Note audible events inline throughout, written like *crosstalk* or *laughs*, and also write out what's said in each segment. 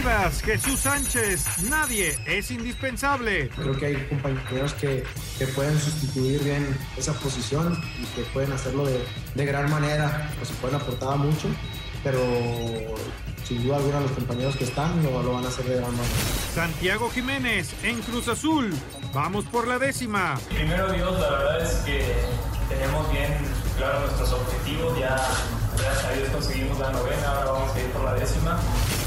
Chivas, Jesús Sánchez, nadie es indispensable. Creo que hay compañeros que, que pueden sustituir bien esa posición y que pueden hacerlo de, de gran manera, o se pueden aportar mucho, pero sin duda alguna los compañeros que están lo, lo van a hacer de gran manera. Santiago Jiménez en Cruz Azul, vamos por la décima. Primero Dios, la verdad es que tenemos bien claro nuestros objetivos, ya gracias a Dios conseguimos la novena, ahora vamos a ir por la décima.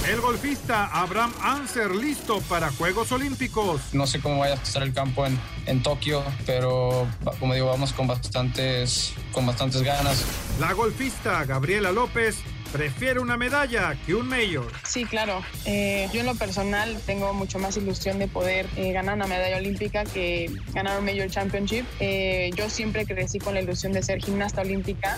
El golfista Abraham Anser listo para Juegos Olímpicos. No sé cómo vaya a estar el campo en, en Tokio, pero como digo, vamos con bastantes, con bastantes ganas. La golfista Gabriela López prefiere una medalla que un mayor. Sí, claro. Eh, yo en lo personal tengo mucho más ilusión de poder eh, ganar una medalla olímpica que ganar un Major Championship. Eh, yo siempre crecí con la ilusión de ser gimnasta olímpica.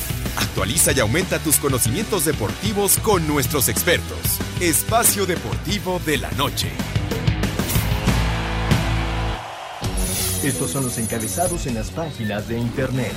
Actualiza y aumenta tus conocimientos deportivos con nuestros expertos. Espacio Deportivo de la Noche. Estos son los encabezados en las páginas de internet.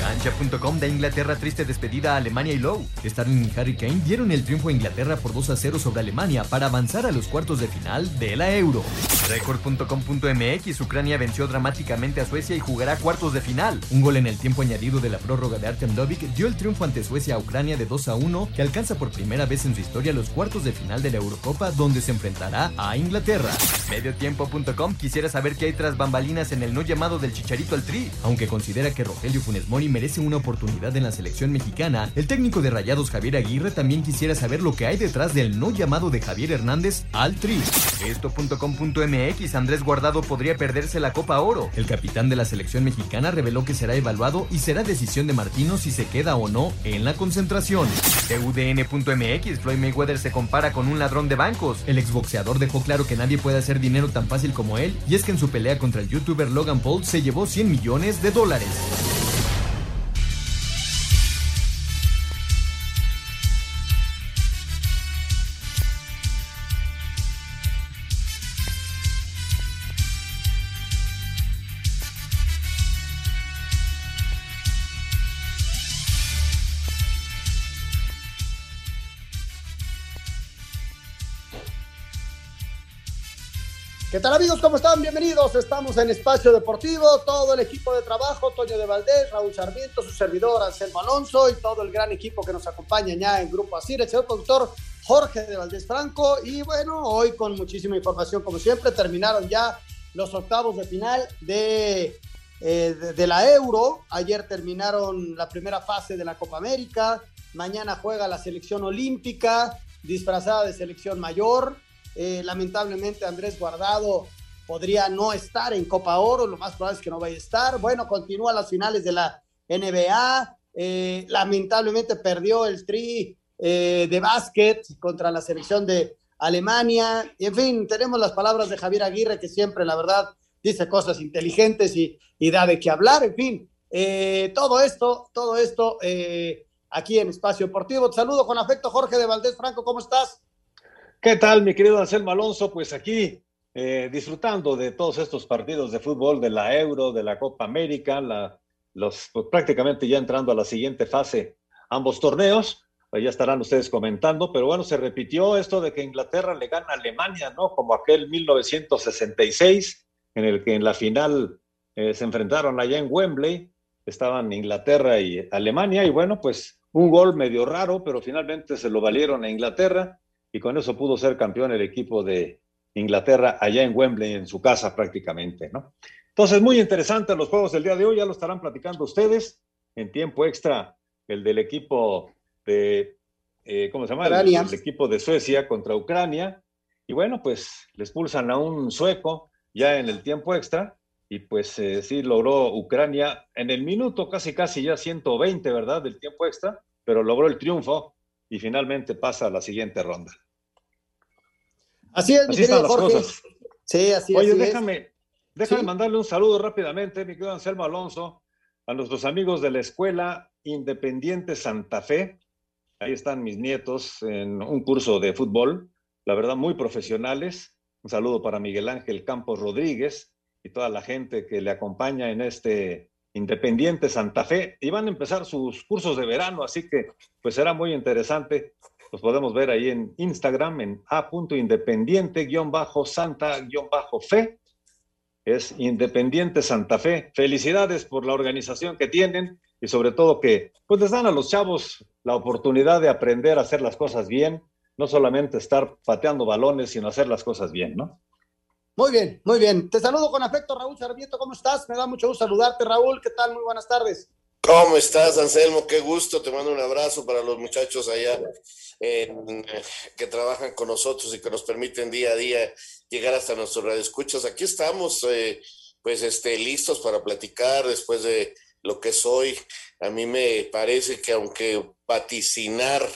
Cancha.com de Inglaterra triste despedida a Alemania y Low. Sterling y Harry Kane dieron el triunfo a Inglaterra por 2 a 0 sobre Alemania para avanzar a los cuartos de final de la Euro. Record.com.mx Ucrania venció dramáticamente a Suecia y jugará cuartos de final. Un gol en el tiempo añadido de la prórroga de Artem Dovik dio el triunfo ante Suecia a Ucrania de 2 a 1 que alcanza por primera vez en su historia los cuartos de final de la Eurocopa donde se enfrentará a Inglaterra. Mediotiempo.com quisiera saber qué hay tras bambalinas en el no llamado del Chicharito al Tri, aunque considera que Rogelio Funes Mori merece una oportunidad en la selección mexicana, el técnico de Rayados Javier Aguirre también quisiera saber lo que hay detrás del no llamado de Javier Hernández al Tri. Esto.com.mx Andrés Guardado podría perderse la Copa Oro. El capitán de la selección mexicana reveló que será evaluado y será decisión de Martino si se queda o no en la concentración. TUDN.mx Floyd Mayweather se compara con un ladrón de bancos. El exboxeador dejó claro que nadie puede hacer dinero tan fácil como él y es que en su pelea contra el youtuber Logan Paul se llevó 100 millones de dólares. ¿Qué tal amigos? ¿Cómo están? Bienvenidos. Estamos en Espacio Deportivo, todo el equipo de trabajo, Toño de Valdés, Raúl Sarmiento, su servidor Anselmo Alonso y todo el gran equipo que nos acompaña ya en Grupo Asir, el señor productor Jorge de Valdés Franco. Y bueno, hoy con muchísima información, como siempre, terminaron ya los octavos de final de, eh, de, de la Euro. Ayer terminaron la primera fase de la Copa América. Mañana juega la selección olímpica, disfrazada de selección mayor. Eh, lamentablemente Andrés Guardado podría no estar en Copa Oro, lo más probable es que no vaya a estar. Bueno, continúa las finales de la NBA. Eh, lamentablemente perdió el tri eh, de básquet contra la selección de Alemania. En fin, tenemos las palabras de Javier Aguirre, que siempre, la verdad, dice cosas inteligentes y, y da de qué hablar. En fin, eh, todo esto, todo esto aquí en Espacio Deportivo. Te saludo con afecto, Jorge de Valdés Franco, ¿cómo estás? ¿Qué tal, mi querido Anselmo Alonso? Pues aquí eh, disfrutando de todos estos partidos de fútbol, de la Euro, de la Copa América, la, los, pues, prácticamente ya entrando a la siguiente fase, ambos torneos, pues ya estarán ustedes comentando, pero bueno, se repitió esto de que Inglaterra le gana a Alemania, ¿no? Como aquel 1966, en el que en la final eh, se enfrentaron allá en Wembley, estaban Inglaterra y Alemania, y bueno, pues un gol medio raro, pero finalmente se lo valieron a Inglaterra y con eso pudo ser campeón el equipo de Inglaterra allá en Wembley, en su casa prácticamente, ¿no? Entonces, muy interesante los juegos del día de hoy, ya lo estarán platicando ustedes en tiempo extra, el del equipo de, eh, ¿cómo se llama? El, el, equipo de Suecia contra Ucrania, y bueno, pues les pulsan a un sueco ya en el tiempo extra, y pues eh, sí logró Ucrania en el minuto casi casi ya 120, ¿verdad? Del tiempo extra, pero logró el triunfo y finalmente pasa a la siguiente ronda. Así es, Así están las cosas. Sí, así, Oye, así déjame, déjame Sí. mandarle un saludo rápidamente, mi querido Anselmo Alonso, a nuestros amigos de la Escuela Independiente Santa Fe. Ahí están mis nietos en un curso de fútbol, la verdad, muy profesionales. Un saludo para Miguel Ángel Campos Rodríguez y toda la gente que le acompaña en este Independiente Santa Fe. Y van a empezar sus cursos de verano, así que pues será muy interesante. Los podemos ver ahí en Instagram en a.independiente-santa-fe. Es Independiente Santa Fe. Felicidades por la organización que tienen y sobre todo que pues les dan a los chavos la oportunidad de aprender a hacer las cosas bien, no solamente estar pateando balones, sino hacer las cosas bien, ¿no? Muy bien, muy bien. Te saludo con afecto, Raúl Sarmiento. ¿Cómo estás? Me da mucho gusto saludarte, Raúl. ¿Qué tal? Muy buenas tardes. ¿Cómo estás, Anselmo? Qué gusto. Te mando un abrazo para los muchachos allá que trabajan con nosotros y que nos permiten día a día llegar hasta nuestros radioescuchas. Aquí estamos, eh, pues, este, listos para platicar después de lo que soy. A mí me parece que aunque vaticinar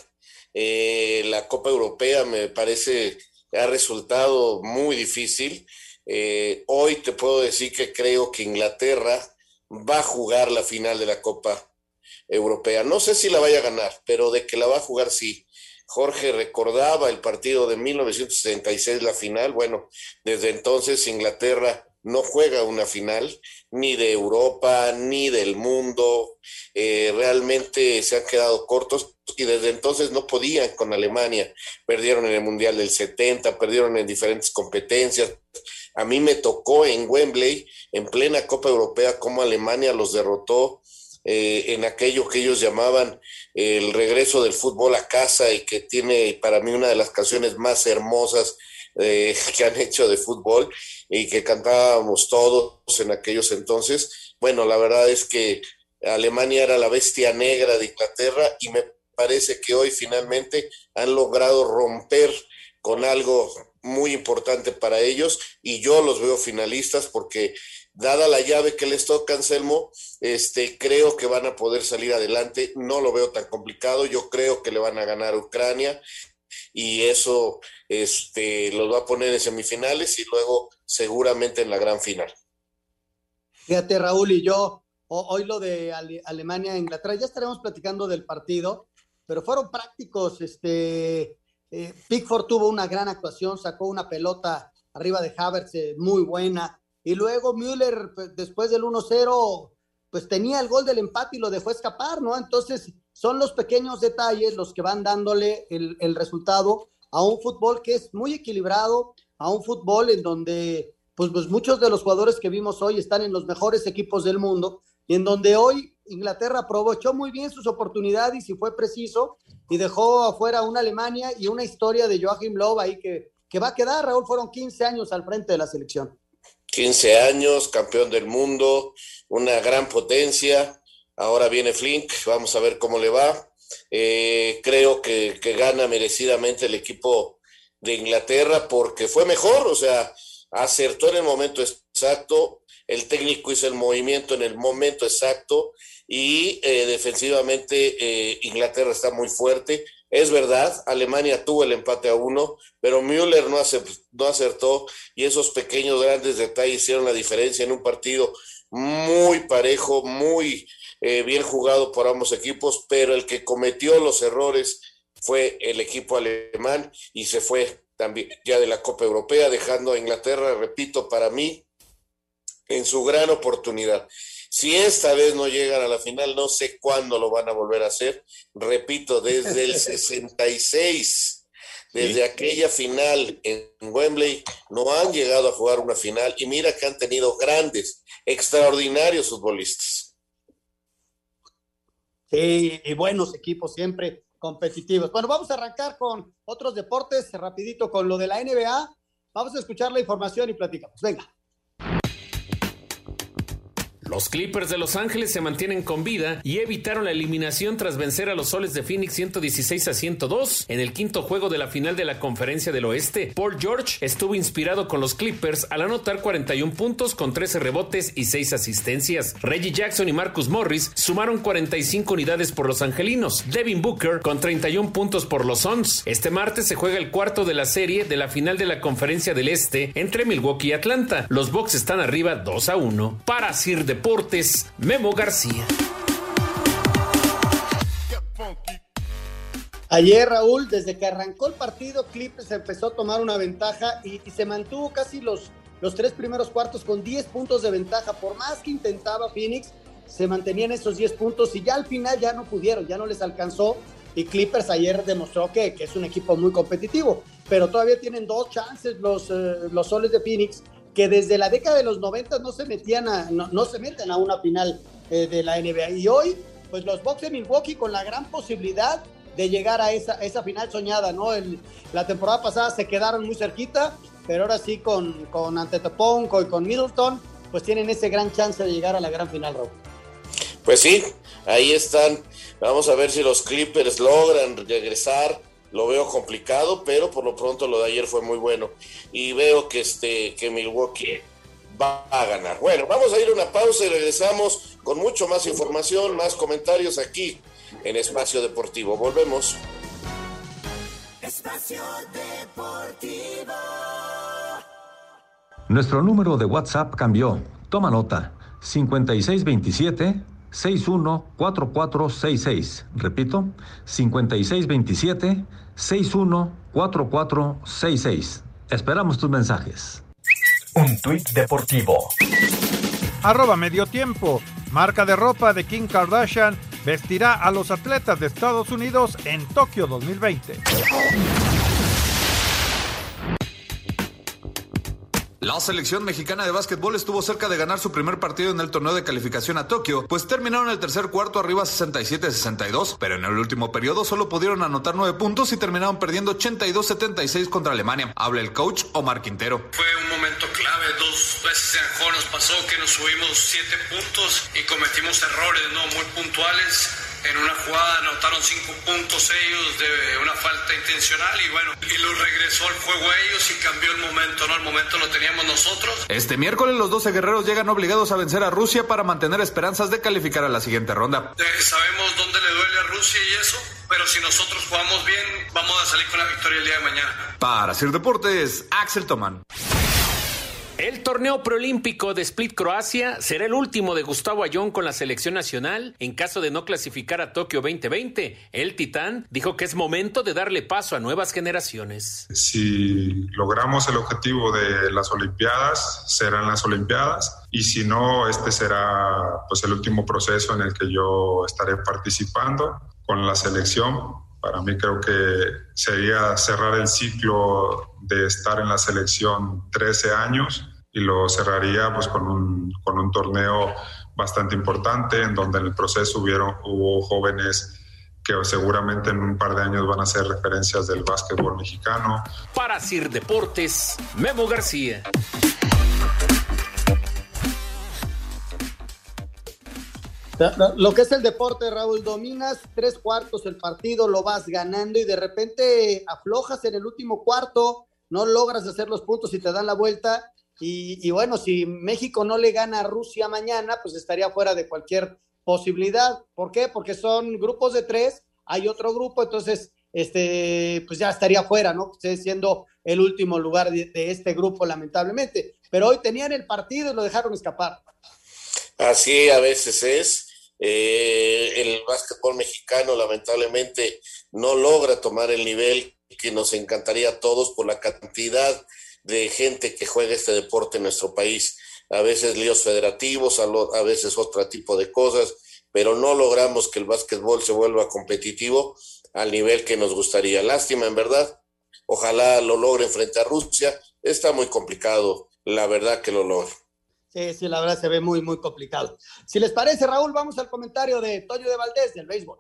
eh, la Copa Europea me parece ha resultado muy difícil. Eh, hoy te puedo decir que creo que Inglaterra va a jugar la final de la Copa Europea. No sé si la vaya a ganar, pero de que la va a jugar sí. Jorge recordaba el partido de 1976, la final. Bueno, desde entonces Inglaterra no juega una final, ni de Europa, ni del mundo. Eh, realmente se han quedado cortos y desde entonces no podían con Alemania. Perdieron en el Mundial del 70, perdieron en diferentes competencias. A mí me tocó en Wembley, en plena Copa Europea, cómo Alemania los derrotó eh, en aquello que ellos llamaban el regreso del fútbol a casa y que tiene para mí una de las canciones más hermosas eh, *laughs* que han hecho de fútbol y que cantábamos todos en aquellos entonces. Bueno, la verdad es que Alemania era la bestia negra de Inglaterra y me parece que hoy finalmente han logrado romper con algo muy importante para ellos y yo los veo finalistas porque dada la llave que les toca Anselmo, este creo que van a poder salir adelante, no lo veo tan complicado, yo creo que le van a ganar a Ucrania y eso este los va a poner en semifinales y luego seguramente en la gran final. Fíjate, Raúl y yo, ho- hoy lo de Ale- Alemania Inglaterra, ya estaremos platicando del partido, pero fueron prácticos. Este, eh, Pickford tuvo una gran actuación, sacó una pelota arriba de Havertz eh, muy buena, y luego Müller, pues, después del 1-0, pues tenía el gol del empate y lo dejó escapar, ¿no? Entonces, son los pequeños detalles los que van dándole el, el resultado a un fútbol que es muy equilibrado, a un fútbol en donde pues, pues muchos de los jugadores que vimos hoy están en los mejores equipos del mundo y en donde hoy Inglaterra aprovechó muy bien sus oportunidades y fue preciso y dejó afuera una Alemania y una historia de Joachim Löw ahí que, que va a quedar, Raúl, fueron 15 años al frente de la selección. 15 años, campeón del mundo, una gran potencia. Ahora viene Flink, vamos a ver cómo le va. Eh, creo que, que gana merecidamente el equipo de Inglaterra porque fue mejor, o sea, acertó en el momento exacto, el técnico hizo el movimiento en el momento exacto y eh, defensivamente eh, Inglaterra está muy fuerte. Es verdad, Alemania tuvo el empate a uno, pero Müller no, ace- no acertó y esos pequeños grandes detalles hicieron la diferencia en un partido muy parejo, muy eh, bien jugado por ambos equipos, pero el que cometió los errores fue el equipo alemán y se fue también ya de la Copa Europea, dejando a Inglaterra, repito, para mí, en su gran oportunidad. Si esta vez no llegan a la final, no sé cuándo lo van a volver a hacer. Repito, desde el *laughs* 66, desde aquella final en Wembley, no han llegado a jugar una final y mira que han tenido grandes, extraordinarios futbolistas. Sí, y buenos equipos siempre competitivos. Bueno, vamos a arrancar con otros deportes, rapidito con lo de la NBA. Vamos a escuchar la información y platicamos. Venga. Los Clippers de Los Ángeles se mantienen con vida y evitaron la eliminación tras vencer a los Soles de Phoenix 116 a 102 en el quinto juego de la final de la Conferencia del Oeste. Paul George estuvo inspirado con los Clippers al anotar 41 puntos con 13 rebotes y 6 asistencias. Reggie Jackson y Marcus Morris sumaron 45 unidades por los angelinos. Devin Booker con 31 puntos por los Suns. Este martes se juega el cuarto de la serie de la final de la Conferencia del Este entre Milwaukee y Atlanta. Los Bucks están arriba 2 a 1. Para Sir Deportes, Memo García. Ayer, Raúl, desde que arrancó el partido, Clippers empezó a tomar una ventaja y, se mantuvo casi los, los tres primeros cuartos con 10 puntos de ventaja. Por más que intentaba Phoenix, se mantenían esos 10 puntos y ya al final ya no pudieron, ya no les alcanzó. Y Clippers ayer demostró que, que es un equipo muy competitivo, pero todavía tienen dos chances los, eh, los soles de Phoenix que desde la década de los 90 no se metían a, no, no se meten a una final eh, de la NBA. Y hoy, pues los Bucks de Milwaukee con la gran posibilidad de llegar a esa, esa final soñada, ¿no? El, la temporada pasada se quedaron muy cerquita, pero ahora sí con, con Antetokounmpo y con Middleton, pues tienen ese gran chance de llegar a la gran final, Rob. Pues sí, ahí están. Vamos a ver si los Clippers logran regresar lo veo complicado, pero por lo pronto lo de ayer fue muy bueno. Y veo que, este, que Milwaukee va a ganar. Bueno, vamos a ir a una pausa y regresamos con mucho más información, más comentarios aquí en Espacio Deportivo. Volvemos. Espacio Deportivo. Nuestro número de WhatsApp cambió. Toma nota. 5627 614466. Repito, 5627 614466. Esperamos tus mensajes. Un tuit deportivo. Arroba medio tiempo. Marca de ropa de Kim Kardashian vestirá a los atletas de Estados Unidos en Tokio 2020. La selección mexicana de básquetbol estuvo cerca de ganar su primer partido en el torneo de calificación a Tokio, pues terminaron el tercer cuarto arriba 67-62, pero en el último periodo solo pudieron anotar nueve puntos y terminaron perdiendo 82-76 contra Alemania. Habla el coach Omar Quintero. Fue un momento clave, dos veces en juego nos pasó que nos subimos siete puntos y cometimos errores no muy puntuales en una jugada anotaron cinco puntos ellos de una falta intencional y bueno, y lo regresó al juego ellos y cambió el momento, ¿no? El momento lo teníamos nosotros. Este miércoles los 12 guerreros llegan obligados a vencer a Rusia para mantener esperanzas de calificar a la siguiente ronda. Eh, sabemos dónde le duele a Rusia y eso, pero si nosotros jugamos bien, vamos a salir con la victoria el día de mañana. Para hacer deportes, Axel Toman. El torneo preolímpico de Split Croacia será el último de Gustavo Ayón con la selección nacional en caso de no clasificar a Tokio 2020. El Titán dijo que es momento de darle paso a nuevas generaciones. Si logramos el objetivo de las Olimpiadas, serán las Olimpiadas y si no, este será pues el último proceso en el que yo estaré participando con la selección para mí creo que sería cerrar el ciclo de estar en la selección 13 años y lo cerraría pues con un, con un torneo bastante importante en donde en el proceso hubieron, hubo jóvenes que seguramente en un par de años van a ser referencias del básquetbol mexicano. Para Sir Deportes, Memo García. Lo que es el deporte, Raúl, dominas tres cuartos el partido, lo vas ganando y de repente aflojas en el último cuarto, no logras hacer los puntos y te dan la vuelta. Y, bueno, si México no le gana a Rusia mañana, pues estaría fuera de cualquier posibilidad. ¿Por qué? Porque son grupos de tres, hay otro grupo, entonces, este, pues ya estaría fuera, ¿no? Siendo el último lugar de, de este grupo, lamentablemente. Pero hoy tenían el partido y lo dejaron escapar. Así a veces es. Eh, el básquetbol mexicano lamentablemente no logra tomar el nivel que nos encantaría a todos por la cantidad de gente que juega este deporte en nuestro país. A veces líos federativos, a, a veces otro tipo de cosas, pero no logramos que el básquetbol se vuelva competitivo al nivel que nos gustaría. Lástima, en verdad. Ojalá lo logren frente a Rusia. Está muy complicado, la verdad que lo logren. Sí, sí, la verdad se ve muy, muy complicado. Si les parece, Raúl, vamos al comentario de Toño de Valdés del béisbol.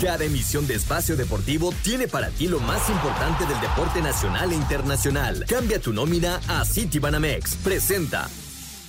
Cada emisión de Espacio Deportivo tiene para ti lo más importante del deporte nacional e internacional. Cambia tu nómina a Citibanamex. Presenta.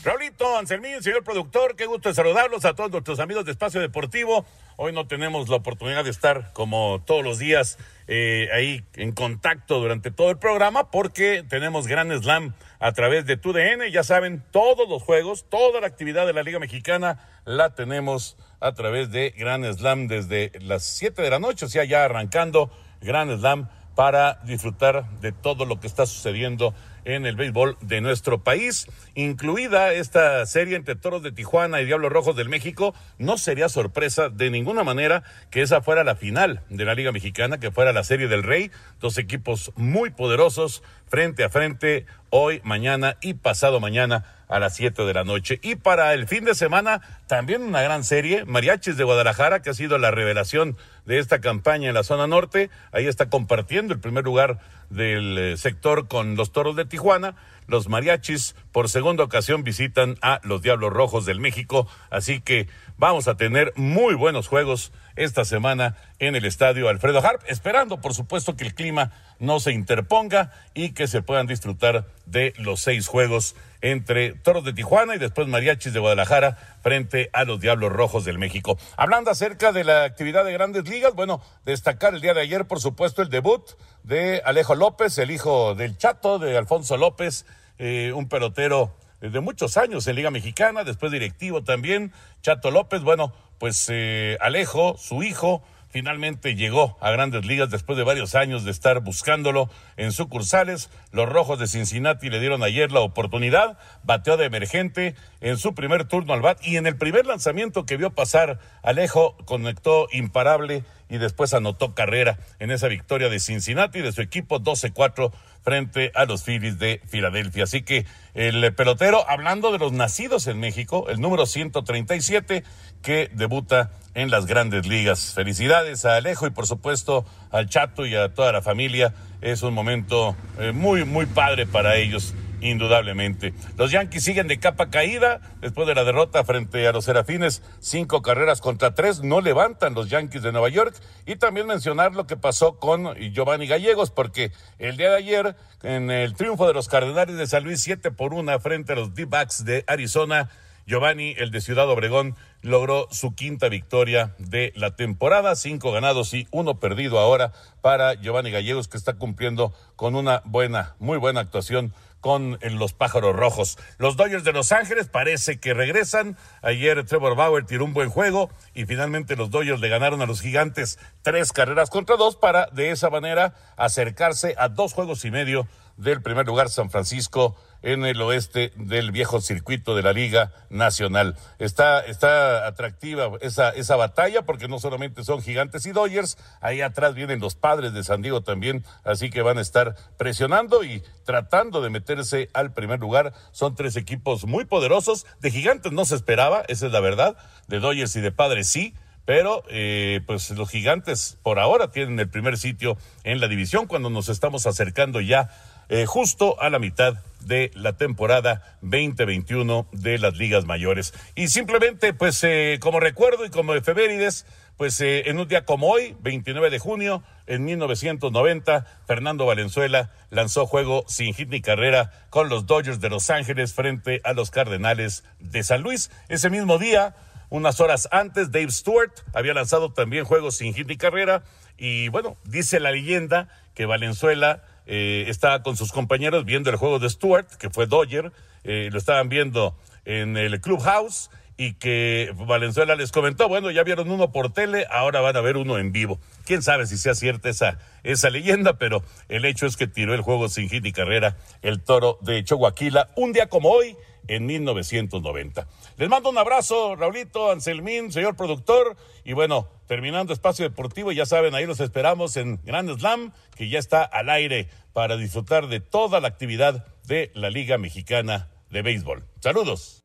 Raulito, Anselmín, señor productor, qué gusto saludarlos a todos nuestros amigos de Espacio Deportivo. Hoy no tenemos la oportunidad de estar como todos los días eh, ahí en contacto durante todo el programa porque tenemos Gran Slam a través de TUDN. Ya saben, todos los juegos, toda la actividad de la Liga Mexicana la tenemos a través de Gran Slam desde las 7 de la noche, o sea, ya arrancando Gran Slam para disfrutar de todo lo que está sucediendo en el béisbol de nuestro país, incluida esta serie entre Toros de Tijuana y Diablos Rojos del México. No sería sorpresa de ninguna manera que esa fuera la final de la Liga Mexicana, que fuera la serie del Rey, dos equipos muy poderosos frente a frente hoy, mañana y pasado mañana a las 7 de la noche. Y para el fin de semana, también una gran serie, Mariachis de Guadalajara, que ha sido la revelación de esta campaña en la zona norte. Ahí está compartiendo el primer lugar del eh, sector con los Toros de Tijuana. Los mariachis por segunda ocasión visitan a los Diablos Rojos del México, así que vamos a tener muy buenos juegos esta semana en el estadio Alfredo Harp, esperando por supuesto que el clima no se interponga y que se puedan disfrutar de los seis juegos entre Toros de Tijuana y después Mariachis de Guadalajara frente a los Diablos Rojos del México. Hablando acerca de la actividad de grandes ligas, bueno, destacar el día de ayer, por supuesto, el debut de Alejo López, el hijo del Chato, de Alfonso López, eh, un pelotero de muchos años en Liga Mexicana, después directivo también, Chato López, bueno, pues eh, Alejo, su hijo, finalmente llegó a grandes ligas después de varios años de estar buscándolo en sucursales. Los Rojos de Cincinnati le dieron ayer la oportunidad, bateó de emergente en su primer turno al bat y en el primer lanzamiento que vio pasar Alejo conectó imparable y después anotó carrera en esa victoria de Cincinnati de su equipo 12-4 frente a los Phillies de Filadelfia. Así que el pelotero, hablando de los nacidos en México, el número 137 que debuta en las grandes ligas. Felicidades a Alejo y por supuesto al Chato y a toda la familia. Es un momento eh, muy, muy padre para ellos indudablemente. Los Yankees siguen de capa caída después de la derrota frente a los Serafines, cinco carreras contra tres, no levantan los Yankees de Nueva York. Y también mencionar lo que pasó con Giovanni Gallegos, porque el día de ayer en el triunfo de los Cardenales de San Luis siete por una frente a los D-Backs de Arizona, Giovanni, el de Ciudad Obregón, logró su quinta victoria de la temporada, cinco ganados y uno perdido ahora para Giovanni Gallegos, que está cumpliendo con una buena, muy buena actuación con los pájaros rojos. Los Dodgers de Los Ángeles parece que regresan. Ayer Trevor Bauer tiró un buen juego y finalmente los Dodgers le ganaron a los gigantes tres carreras contra dos para de esa manera acercarse a dos juegos y medio del primer lugar San Francisco en el oeste del viejo circuito de la Liga Nacional. Está, está atractiva esa, esa batalla porque no solamente son gigantes y Dodgers, ahí atrás vienen los padres de San Diego también, así que van a estar presionando y tratando de meterse al primer lugar. Son tres equipos muy poderosos. De gigantes no se esperaba, esa es la verdad. De Dodgers y de padres sí pero eh, pues los gigantes por ahora tienen el primer sitio en la división cuando nos estamos acercando ya eh, justo a la mitad de la temporada 2021 de las ligas mayores. Y simplemente, pues eh, como recuerdo y como efemérides, pues eh, en un día como hoy, 29 de junio, en 1990, Fernando Valenzuela lanzó juego sin hit ni carrera con los Dodgers de Los Ángeles frente a los Cardenales de San Luis. Ese mismo día, unas horas antes, Dave Stewart había lanzado también juegos sin hit ni carrera. Y bueno, dice la leyenda que Valenzuela eh, estaba con sus compañeros viendo el juego de Stuart, que fue Dodger, eh, lo estaban viendo en el Clubhouse y que Valenzuela les comentó, bueno, ya vieron uno por tele, ahora van a ver uno en vivo. Quién sabe si sea cierta esa, esa leyenda, pero el hecho es que tiró el juego sin hit y carrera el toro de Choaquila un día como hoy, en 1990. Les mando un abrazo, Raulito, Anselmín, señor productor, y bueno, terminando Espacio Deportivo, ya saben, ahí los esperamos en Grand Slam, que ya está al aire para disfrutar de toda la actividad de la Liga Mexicana de Béisbol. Saludos.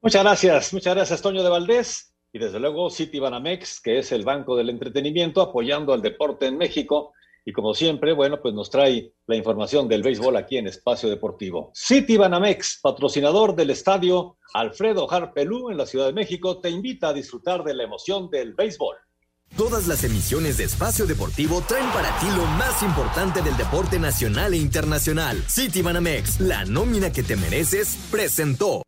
Muchas gracias, muchas gracias, Toño de Valdés. Y desde luego, City Banamex, que es el banco del entretenimiento, apoyando al deporte en México y como siempre, bueno, pues nos trae la información del béisbol aquí en Espacio Deportivo. City Banamex, patrocinador del estadio Alfredo Harpelú en la Ciudad de México, te invita a disfrutar de la emoción del béisbol. Todas las emisiones de Espacio Deportivo traen para ti lo más importante del deporte nacional e internacional. City Banamex, la nómina que te mereces, presentó.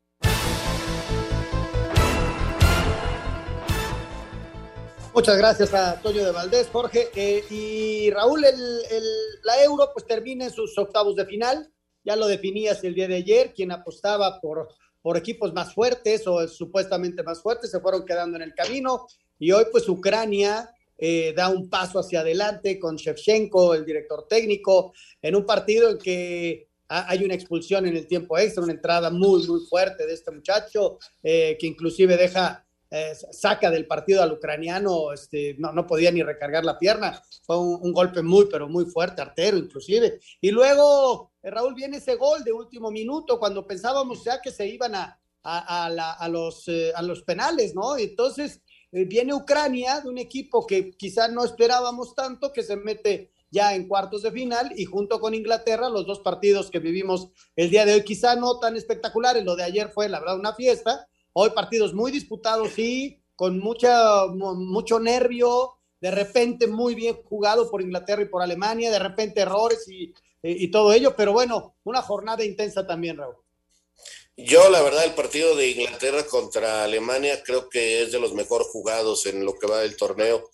Muchas gracias a Toño de Valdés, Jorge. Eh, y Raúl, la Euro pues termina en sus octavos de final. Ya lo definías el día de ayer, quien apostaba por, por equipos más fuertes o supuestamente más fuertes se fueron quedando en el camino. Y hoy pues Ucrania eh, da un paso hacia adelante con Shevchenko, el director técnico, en un partido en que ha- hay una expulsión en el tiempo extra, una entrada muy, muy fuerte de este muchacho, eh, que inclusive deja eh, saca del partido al ucraniano, este, no, no podía ni recargar la pierna, fue un, golpe muy, pero muy fuerte, artero inclusive. Y luego, eh, Raúl, viene ese gol de último minuto, cuando pensábamos ya que se iban a, a, los, eh, a los penales, ¿no? Entonces viene Ucrania, de un equipo que quizá no esperábamos tanto, que se mete ya en cuartos de final y junto con Inglaterra, los dos partidos que vivimos el día de hoy, quizá no tan espectaculares, lo de ayer fue la verdad una fiesta, Hoy partidos muy disputados, sí, con mucha, mu- mucho nervio, de repente muy bien jugado por Inglaterra y por Alemania, de repente errores y, y- y todo ello, pero bueno, una jornada intensa también, Raúl. Yo, la verdad, el partido de Inglaterra contra Alemania creo que es de los mejor jugados en lo que va del torneo.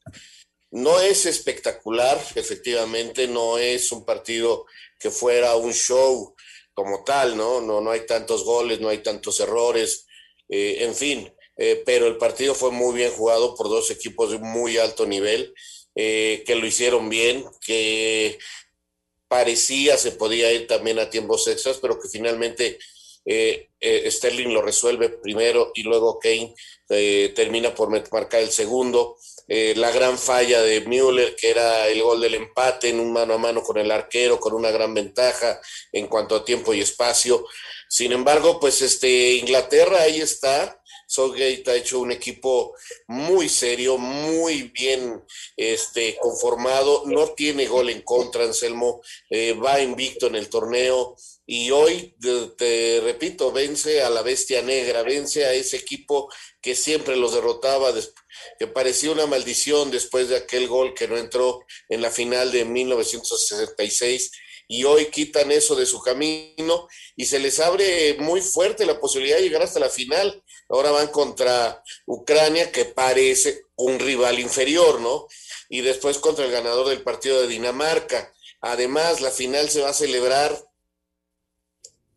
No es espectacular, efectivamente, no es un partido que fuera un show como tal, ¿no? No, no hay tantos goles, no hay tantos errores, eh, en fin, eh, pero el partido fue muy bien jugado por dos equipos de muy alto nivel, eh, que lo hicieron bien, que parecía se podía ir también a tiempos extras, pero que finalmente eh, Sterling lo resuelve primero y luego Kane eh, termina por marcar el segundo. Eh, la gran falla de Müller, que era el gol del empate en un mano a mano con el arquero, con una gran ventaja en cuanto a tiempo y espacio. Sin embargo, pues este Inglaterra ahí está. Southgate ha hecho un equipo muy serio, muy bien este, conformado, no tiene gol en contra, Anselmo, eh, va invicto en el torneo y hoy, te, repito, vence a la bestia negra, vence a ese equipo que siempre los derrotaba, que parecía una maldición después de aquel gol que no entró en la final de 1966 y hoy quitan eso de su camino y se les abre muy fuerte la posibilidad de llegar hasta la final. Ahora van contra Ucrania, que parece un rival inferior, ¿no? Y después contra el ganador del partido de Dinamarca. Además, la final se va a celebrar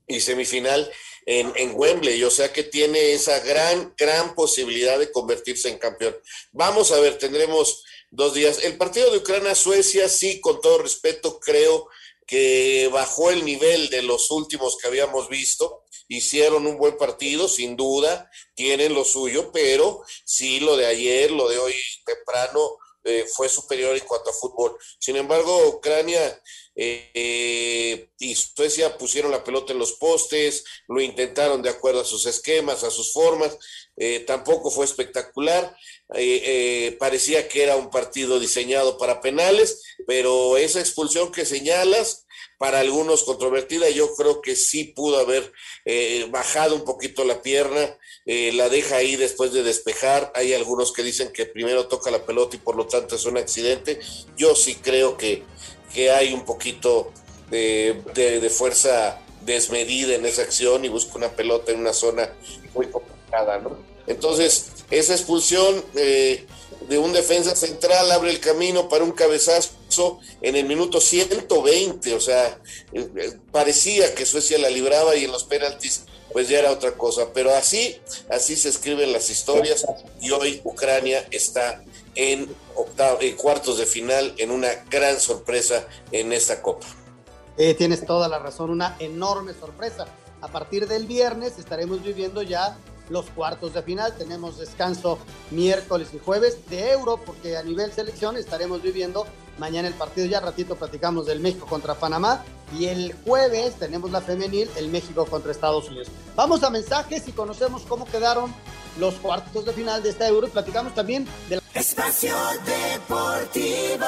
y semifinal en, en Wembley, o sea que tiene esa gran, gran posibilidad de convertirse en campeón. Vamos a ver, tendremos dos días. El partido de Ucrania-Suecia, sí, con todo respeto, creo que bajó el nivel de los últimos que habíamos visto. Hicieron un buen partido, sin duda, tienen lo suyo, pero sí, lo de ayer, lo de hoy temprano, eh, fue superior en cuanto a fútbol. Sin embargo, Ucrania eh, y Suecia pusieron la pelota en los postes, lo intentaron de acuerdo a sus esquemas, a sus formas, eh, tampoco fue espectacular, eh, eh, parecía que era un partido diseñado para penales, pero esa expulsión que señalas, para algunos controvertida, yo creo que sí pudo haber eh, bajado un poquito la pierna, eh, la deja ahí después de despejar, hay algunos que dicen que primero toca la pelota y por lo tanto es un accidente, yo sí creo que, que hay un poquito de, de- de fuerza desmedida en esa acción y busca una pelota en una zona muy complicada, ¿no? Entonces, esa expulsión eh, de un defensa central abre el camino para un cabezazo en el minuto 120, o sea, eh, eh, parecía que Suecia la libraba y en los penaltis pues ya era otra cosa, pero así, así se escriben las historias y hoy Ucrania está en, cuartos de final en una gran sorpresa en esta copa. Tienes toda la razón, una enorme sorpresa. A partir del viernes estaremos viviendo ya los cuartos de final. Tenemos descanso miércoles y jueves de Euro, porque a nivel selección estaremos viviendo mañana el partido. Ya ratito platicamos del México contra Panamá. Y el jueves tenemos la femenil, el México contra Estados Unidos. Vamos a mensajes y conocemos cómo quedaron los cuartos de final de esta Euro. Y platicamos también de la... Espacio Deportivo.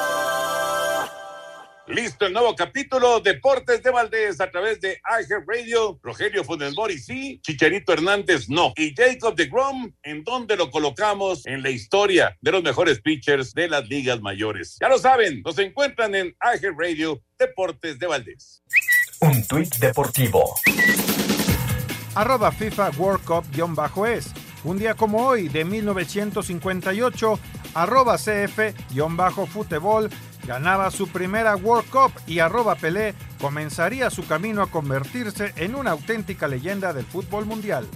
Listo el nuevo capítulo Deportes de Valdés a través de iHeart Radio. Rogelio Funes sí, Chicharito Hernández no. Y Jacob de Grom, ¿en dónde lo colocamos en la historia de los mejores pitchers de las ligas mayores? Ya lo saben, nos encuentran en iHeart Radio Deportes de Valdés. Un tuit deportivo. Arroba FIFA World Cup-es. Un día como hoy, de 1958, arroba CF-Futebol ganaba su primera World Cup y arroba Pelé comenzaría su camino a convertirse en una auténtica leyenda del fútbol mundial.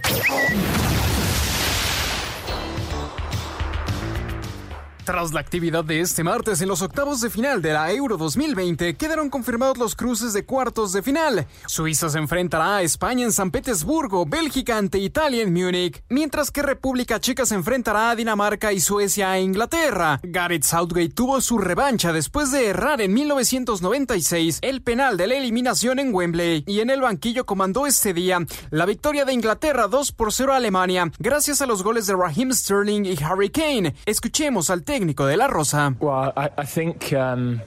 Tras la actividad de este martes en los octavos de final de la Euro 2020, quedaron confirmados los cruces de cuartos de final. Suiza se enfrentará a España en San Petersburgo, Bélgica ante Italia en Múnich, mientras que República Checa se enfrentará a Dinamarca y Suecia a Inglaterra. Gareth Southgate tuvo su revancha después de errar en 1996 el penal de la eliminación en Wembley y en el banquillo comandó este día la victoria de Inglaterra 2 por 0 a Alemania, gracias a los goles de Raheem Sterling y Harry Kane. Escuchemos al técnico de la Rosa. Um,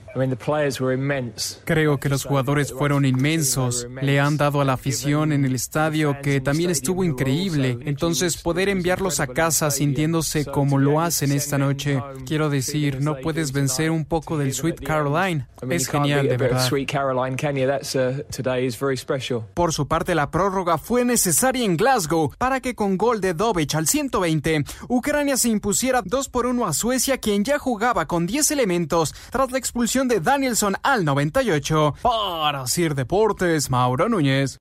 Creo que los jugadores fueron inmensos. Le han dado a la afición en el estadio que también estuvo increíble. Entonces poder enviarlos a casa sintiéndose como lo hacen esta noche. Quiero decir, no puedes vencer un poco del Sweet Caroline. Es genial, de verdad. Por su parte, la prórroga fue necesaria en Glasgow para que con gol de Dovich al 120, Ucrania se impusiera 2 por 1 a Suecia quien ya jugaba con 10 elementos tras la expulsión de Danielson al 98. Para Sir Deportes, Mauro Núñez.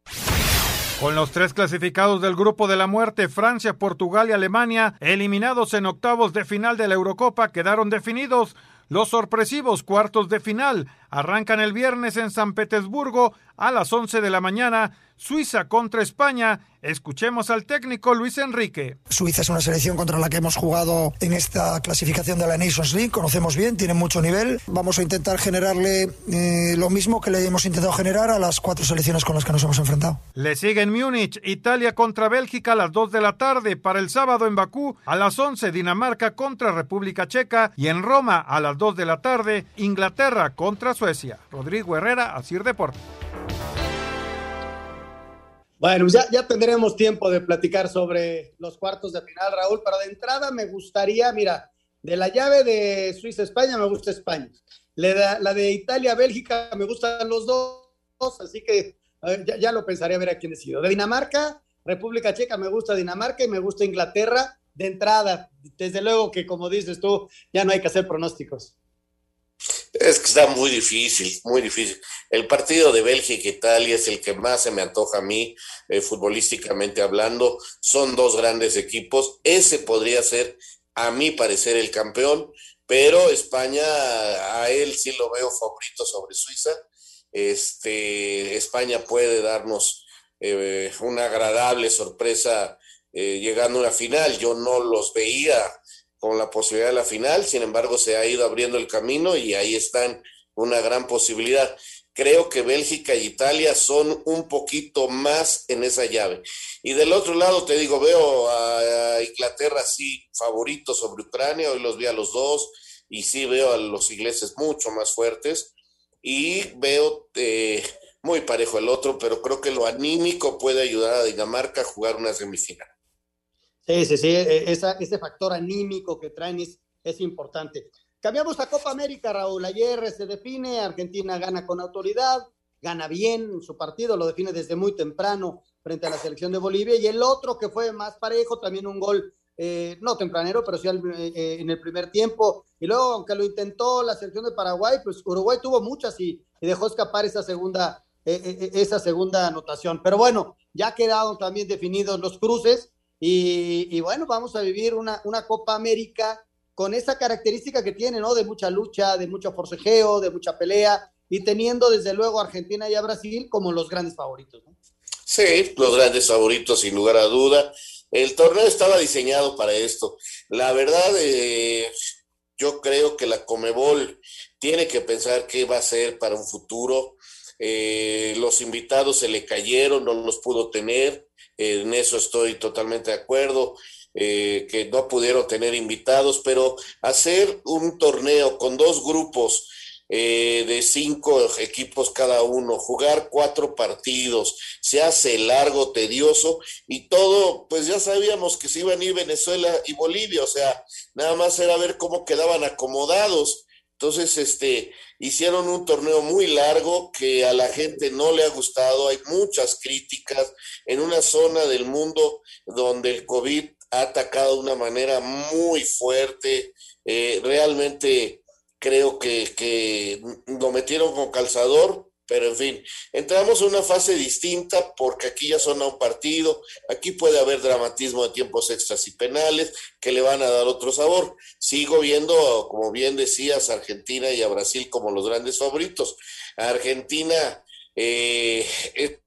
Con los tres clasificados del grupo de la muerte, Francia, Portugal y Alemania, eliminados en octavos de final de la Eurocopa, quedaron definidos los sorpresivos cuartos de final. Arrancan el viernes en San Petersburgo a las 11 de la mañana Suiza contra España. Escuchemos al técnico Luis Enrique. Suiza es una selección contra la que hemos jugado en esta clasificación de la Nations League. Conocemos bien, tiene mucho nivel. Vamos a intentar generarle eh, lo mismo que le hemos intentado generar a las cuatro selecciones con las que nos hemos enfrentado. Le sigue en Múnich, Italia contra Bélgica a las 2 de la tarde. Para el sábado en Bakú a las 11, Dinamarca contra República Checa. Y en Roma a las 2 de la tarde, Inglaterra contra Suecia. Rodrigo Herrera, Asir Deportes. Bueno, ya, ya tendremos tiempo de platicar sobre los cuartos de final, Raúl, pero de entrada me gustaría, mira, de la llave de Suiza-España me gusta España. La, de Italia-Bélgica me gustan los dos, así que ya, lo pensaré a ver a quién decido. De Dinamarca, República Checa, me gusta Dinamarca y me gusta Inglaterra de entrada. Desde luego que, como dices tú, ya no hay que hacer pronósticos. Es que está muy difícil, muy difícil. El partido de Bélgica-Italia es el que más se me antoja a mí, eh, futbolísticamente hablando. Son dos grandes equipos. Ese podría ser, a mi parecer, el campeón, pero España, a él sí lo veo favorito sobre Suiza. Este, España puede darnos eh, una agradable sorpresa eh, llegando a una final. Yo no los veía con la posibilidad de la final, sin embargo se ha ido abriendo el camino y ahí están una gran posibilidad. Creo que Bélgica y Italia son un poquito más en esa llave. Y del otro lado, te digo, veo a Inglaterra sí favorito sobre Ucrania, hoy los vi a los dos y sí veo a los ingleses mucho más fuertes y veo eh, muy parejo el otro, pero creo que lo anímico puede ayudar a Dinamarca a jugar una semifinal. Sí, sí, sí, e, ese factor anímico que traen es, importante. Cambiamos a Copa América, Raúl. Ayer se define, Argentina gana con autoridad, gana bien su partido, lo define desde muy temprano frente a la selección de Bolivia. Y el otro que fue más parejo, también un gol, eh, no tempranero, pero sí eh, eh, en el primer tiempo. Y luego, aunque lo intentó la selección de Paraguay, pues Uruguay tuvo muchas y, y dejó escapar esa segunda, esa segunda anotación. Pero bueno, ya quedaron también definidos los cruces. Y, bueno, vamos a vivir una, una Copa América con esa característica que tiene, ¿no? De mucha lucha, de mucho forcejeo, de mucha pelea, y teniendo desde luego a Argentina y a Brasil como los grandes favoritos, ¿no? Sí, los grandes favoritos, sin lugar a duda. El torneo estaba diseñado para esto. La verdad, eh, yo creo que la Comebol tiene que pensar qué va a ser para un futuro. Eh, los invitados se le cayeron, no los pudo tener en eso estoy totalmente de acuerdo, eh, que no pudieron tener invitados, pero hacer un torneo con dos grupos eh, de cinco equipos cada uno, jugar cuatro partidos, se hace largo, tedioso y todo, pues ya sabíamos que se iban a ir Venezuela y Bolivia, o sea, nada más era ver cómo quedaban acomodados. Entonces, este, hicieron un torneo muy largo que a la gente no le ha gustado, hay muchas críticas en una zona del mundo donde el COVID ha atacado de una manera muy fuerte, eh, realmente creo que, lo metieron con calzador, pero en fin, entramos en una fase distinta porque aquí ya son a un partido, aquí puede haber dramatismo de tiempos extras y penales que le van a dar otro sabor. Sigo viendo, como bien decías, a Argentina y a Brasil como los grandes favoritos. Argentina eh,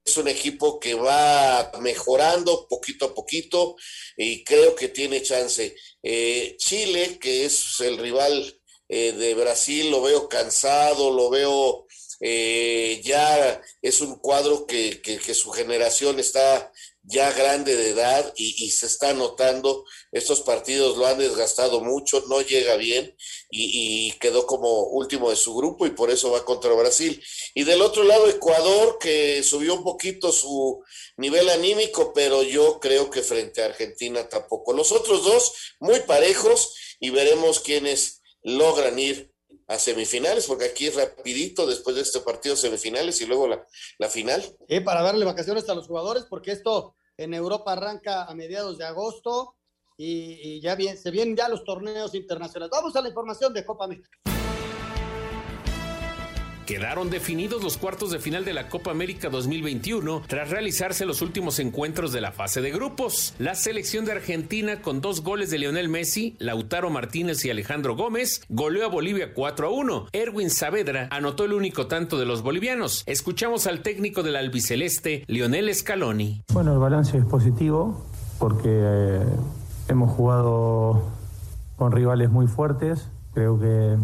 es un equipo que va mejorando poquito a poquito y creo que tiene chance. Eh, Chile, que es el rival eh, de Brasil, lo veo cansado, lo veo eh, ya es un cuadro que, que, su generación está ya grande de edad y, se está notando, estos partidos lo han desgastado mucho, no llega bien y, quedó como último de su grupo y por eso va contra Brasil. Y del otro lado, Ecuador, que subió un poquito su nivel anímico, pero yo creo que frente a Argentina tampoco. Los otros dos, muy parejos y veremos quiénes logran ir a semifinales, porque aquí es rapidito después de este partido semifinales y luego la, la final. Eh, para darle vacaciones a los jugadores, porque esto en Europa arranca a mediados de agosto y, y ya bien, se vienen ya los torneos internacionales. Vamos a la información de Copa América. Quedaron definidos los cuartos de final de la Copa América 2021 tras realizarse los últimos encuentros de la fase de grupos. La selección de Argentina con dos goles de Lionel Messi, Lautaro Martínez y Alejandro Gómez goleó a Bolivia 4 a 1. Erwin Saavedra anotó el único tanto de los bolivianos. Escuchamos al técnico del albiceleste, Lionel Scaloni. Bueno, el balance es positivo porque eh, hemos jugado con rivales muy fuertes. Creo que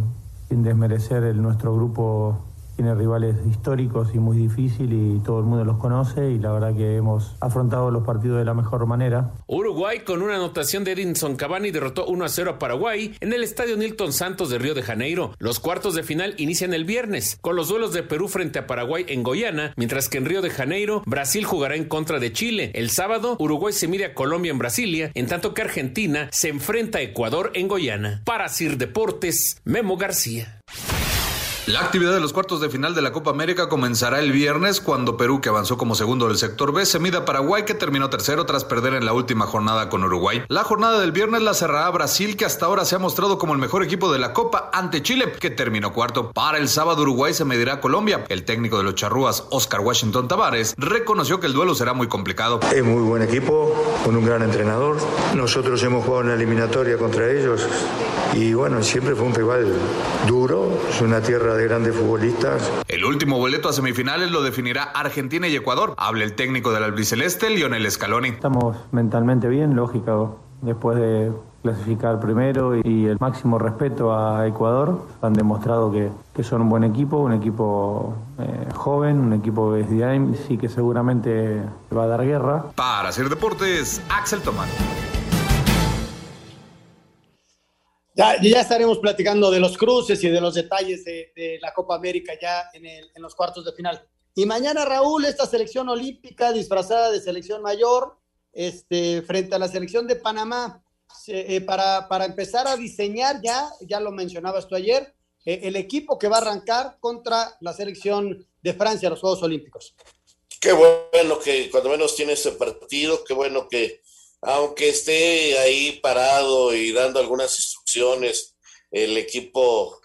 sin desmerecer el, nuestro grupo tiene rivales históricos y muy difíciles y todo el mundo los conoce y la verdad que hemos afrontado los partidos de la mejor manera. Uruguay con una anotación de Edinson Cavani derrotó 1 a 0 a Paraguay en el Estadio Nilton Santos de Río de Janeiro. Los cuartos de final inician el viernes con los duelos de Perú frente a Paraguay en Goiânia, mientras que en Río de Janeiro Brasil jugará en contra de Chile. El sábado Uruguay se mide a Colombia en Brasilia, en tanto que Argentina se enfrenta a Ecuador en Goiânia. Para Sir Deportes, Memo García. La actividad de los cuartos de final de la Copa América comenzará el viernes cuando Perú, que avanzó como segundo del sector B, se mida a Paraguay, que terminó tercero tras perder en la última jornada con Uruguay. La jornada del viernes la cerrará Brasil, que hasta ahora se ha mostrado como el mejor equipo de la Copa, ante Chile, que terminó cuarto. Para el sábado Uruguay se medirá a Colombia. El técnico de los charrúas, Oscar Washington Tavares, reconoció que el duelo será muy complicado. Es muy buen equipo, con un gran entrenador. Nosotros hemos jugado una eliminatoria contra ellos y bueno, siempre fue un rival duro, es una tierra de grandes futbolistas. El último boleto a semifinales lo definirá Argentina y Ecuador. Habla el técnico del albiceleste, Lionel Scaloni. Estamos mentalmente bien, lógico, después de clasificar primero y el máximo respeto a Ecuador. Han demostrado que, que son un buen equipo, un equipo eh, joven, un equipo que sí que seguramente va a dar guerra. Para hacer deportes, Axel Tomás. Ya, ya estaremos platicando de los cruces y de los detalles de, la Copa América ya en, los cuartos de final. Y mañana, Raúl, esta selección olímpica disfrazada de selección mayor, este, frente a la selección de Panamá, eh, para, para, empezar a diseñar ya, ya lo mencionabas tú ayer, eh, el equipo que va a arrancar contra la selección de Francia los Juegos Olímpicos. Qué bueno que cuando menos tiene ese partido, qué bueno que aunque esté ahí parado y dando algunas instrucciones, el equipo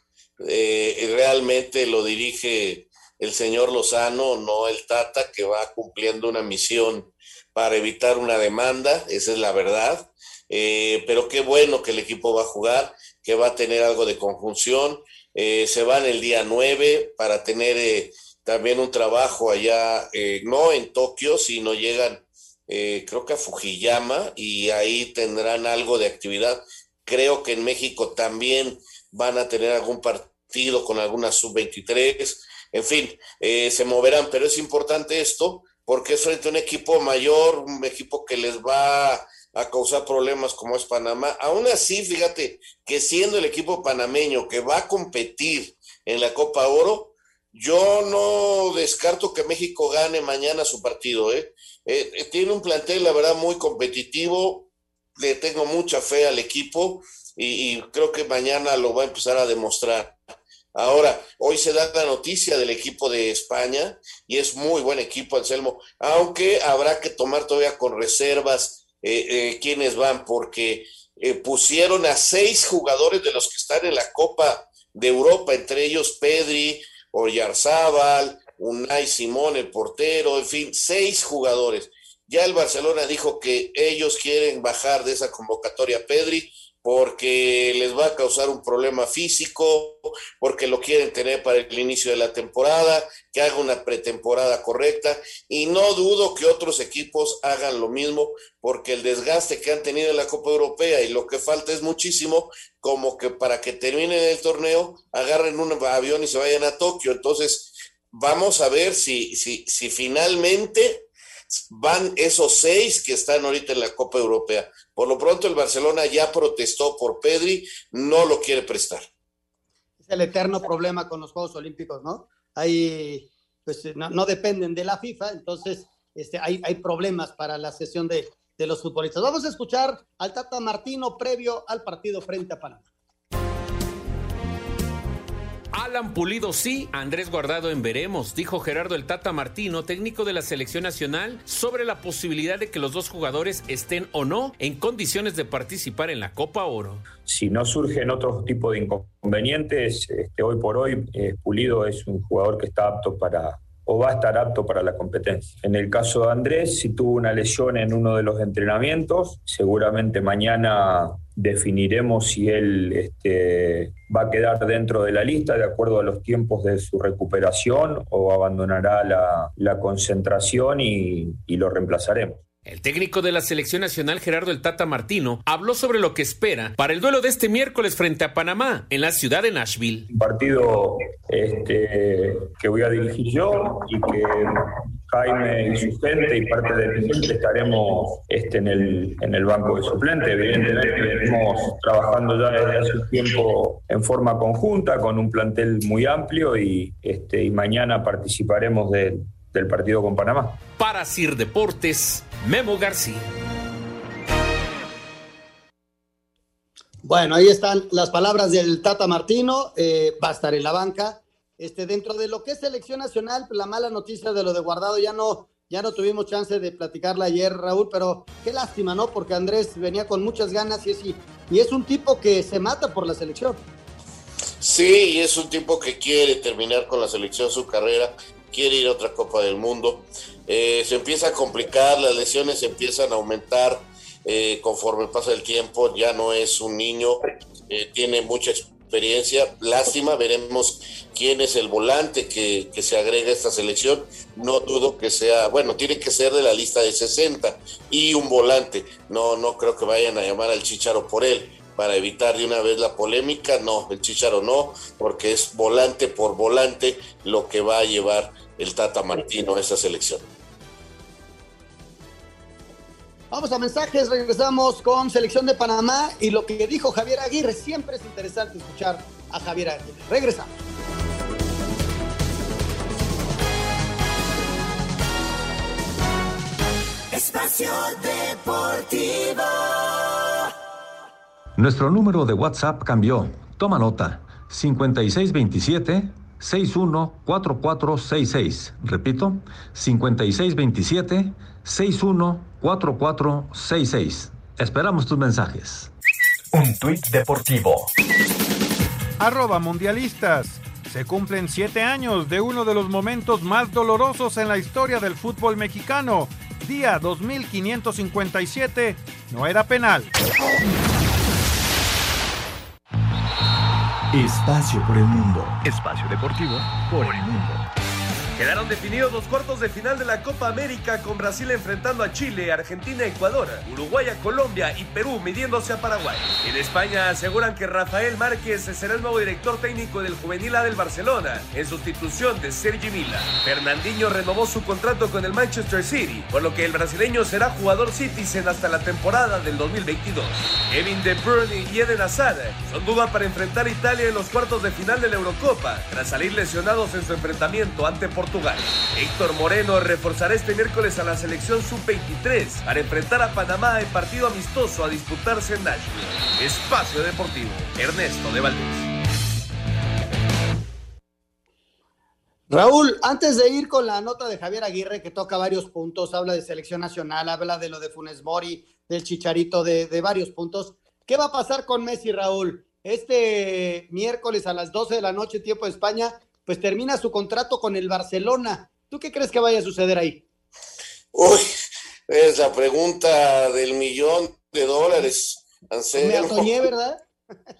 eh, realmente lo dirige el señor Lozano, no el Tata, que va cumpliendo una misión para evitar una demanda, esa es la verdad. Eh, pero qué bueno que el equipo va a jugar, que va a tener algo de conjunción. Eh, se van el día 9 para tener también un trabajo allá, no en Tokio, sino llegan eh, creo que a Fujiyama, y ahí tendrán algo de actividad. Creo que en México también van a tener algún partido con alguna sub-23. En fin, eh, se moverán, pero es importante esto porque es frente a un equipo mayor, un equipo que les va a causar problemas como es Panamá. Aún así, fíjate que siendo el equipo panameño que va a competir en la Copa Oro. Yo no descarto que México gane mañana su partido. ¿eh? Eh, tiene un plantel, la verdad, muy competitivo. Le tengo mucha fe al equipo y, creo que mañana lo va a empezar a demostrar. Ahora, hoy se da la noticia del equipo de España y es muy buen equipo, Anselmo, aunque habrá que tomar todavía con reservas eh, eh, quiénes van, porque eh, pusieron a seis jugadores de los que están en la Copa de Europa, entre ellos Pedri, Oyarzábal, Unai Simón, el portero, en fin, seis jugadores. Ya el Barcelona dijo que ellos quieren bajar de esa convocatoria Pedri porque les va a causar un problema físico, porque lo quieren tener para el inicio de la temporada, que haga una pretemporada correcta y no dudo que otros equipos hagan lo mismo porque el desgaste que han tenido en la Copa Europea y lo que falta es muchísimo como que para que terminen el torneo agarren un avión y se vayan a Tokio. Entonces, vamos a ver si, si, si finalmente van esos seis que están ahorita en la Copa Europea. Por lo pronto el Barcelona ya protestó por Pedri, no lo quiere prestar. Es el eterno problema con los Juegos Olímpicos, ¿no? Hay, pues no, no dependen de la FIFA, entonces este, hay, hay problemas para la sesión de, de los futbolistas. Vamos a escuchar al Tata Martino previo al partido frente a Panamá. Pulido sí, Andrés Guardado en veremos, dijo Gerardo el Tata Martino, técnico de la selección nacional, sobre la posibilidad de que los dos jugadores estén o no en condiciones de participar en la Copa Oro. Si no surgen otros tipos de inconvenientes, este, hoy por hoy eh, Pulido es un jugador que está apto para o va a estar apto para la competencia. En el caso de Andrés, si tuvo una lesión en uno de los entrenamientos, seguramente mañana definiremos si él este, va a quedar dentro de la lista de acuerdo a los tiempos de su recuperación o abandonará la, la concentración y, y lo reemplazaremos. El técnico de la selección nacional Gerardo el Tata Martino habló sobre lo que espera para el duelo de este miércoles frente a Panamá en la ciudad de Nashville. Un partido este, que voy a dirigir yo y que Jaime y su gente y parte de mi gente estaremos este, en, el, en el banco de suplente. Evidentemente venimos trabajando ya desde hace un tiempo en forma conjunta con un plantel muy amplio y, este, y mañana participaremos del, del partido con Panamá. Para Sir Deportes, Memo García. Bueno, ahí están las palabras del Tata Martino, eh, va a estar en la banca. Este, dentro de lo que es selección nacional, la mala noticia de lo de Guardado ya no, ya no tuvimos chance de platicarla ayer, Raúl, pero qué lástima, ¿no? Porque Andrés venía con muchas ganas y es, y es un tipo que se mata por la selección. Sí, y es un tipo que quiere terminar con la selección su carrera, quiere ir a otra Copa del Mundo. Eh, se empieza a complicar, las lesiones empiezan a aumentar eh, conforme pasa el tiempo, ya no es un niño, eh, tiene mucha experiencia, lástima, veremos quién es el volante que, se agrega a esta selección, no dudo que sea, bueno, tiene que ser de la lista de 60 y un volante, no, no creo que vayan a llamar al Chicharo por él, para evitar de una vez la polémica, no, el Chicharo no, porque es volante por volante lo que va a llevar el Tata Martino a esa selección. Vamos a mensajes, regresamos con selección de Panamá y lo que dijo Javier Aguirre. Siempre es interesante escuchar a Javier Aguirre. Regresamos. Espacio Deportivo. Nuestro número de WhatsApp cambió. Toma nota. 5627 614466. Repito, 5627 614466. Esperamos tus mensajes. Un tuit deportivo. Arroba mundialistas. Se cumplen siete años de uno de los momentos más dolorosos en la historia del fútbol mexicano. Día 2557. No era penal. Espacio por el mundo. Espacio deportivo por el mundo. Quedaron definidos los cuartos de final de la Copa América con Brasil enfrentando a Chile, Argentina, Ecuador, Uruguay Colombia y Perú midiéndose a Paraguay. En España aseguran que Rafael Márquez será el nuevo director técnico del Juvenil A del Barcelona en sustitución de Sergi Mila. Fernandinho renovó su contrato con el Manchester City, por lo que el brasileño será jugador Citizen hasta la temporada del 2022. Kevin De Bruyne y Eden Hazard son duda para enfrentar a Italia en los cuartos de final de la Eurocopa, tras salir lesionados en su enfrentamiento ante Portugal. Héctor Moreno reforzará este miércoles a la selección sub-23 para enfrentar a Panamá en partido amistoso a disputarse en Nashville. Espacio Deportivo, Ernesto de Valdés. Raúl, antes de ir con la nota de Javier Aguirre, que toca varios puntos, habla de selección nacional, habla de lo de Funes Mori, del Chicharito, de, de varios puntos. ¿Qué va a pasar con Messi, Raúl? Este miércoles a las 12 de la noche, tiempo de España, pues termina su contrato con el Barcelona. ¿Tú qué crees que vaya a suceder ahí? Uy, es la pregunta del millón de dólares. Anselmo. Me ¿verdad?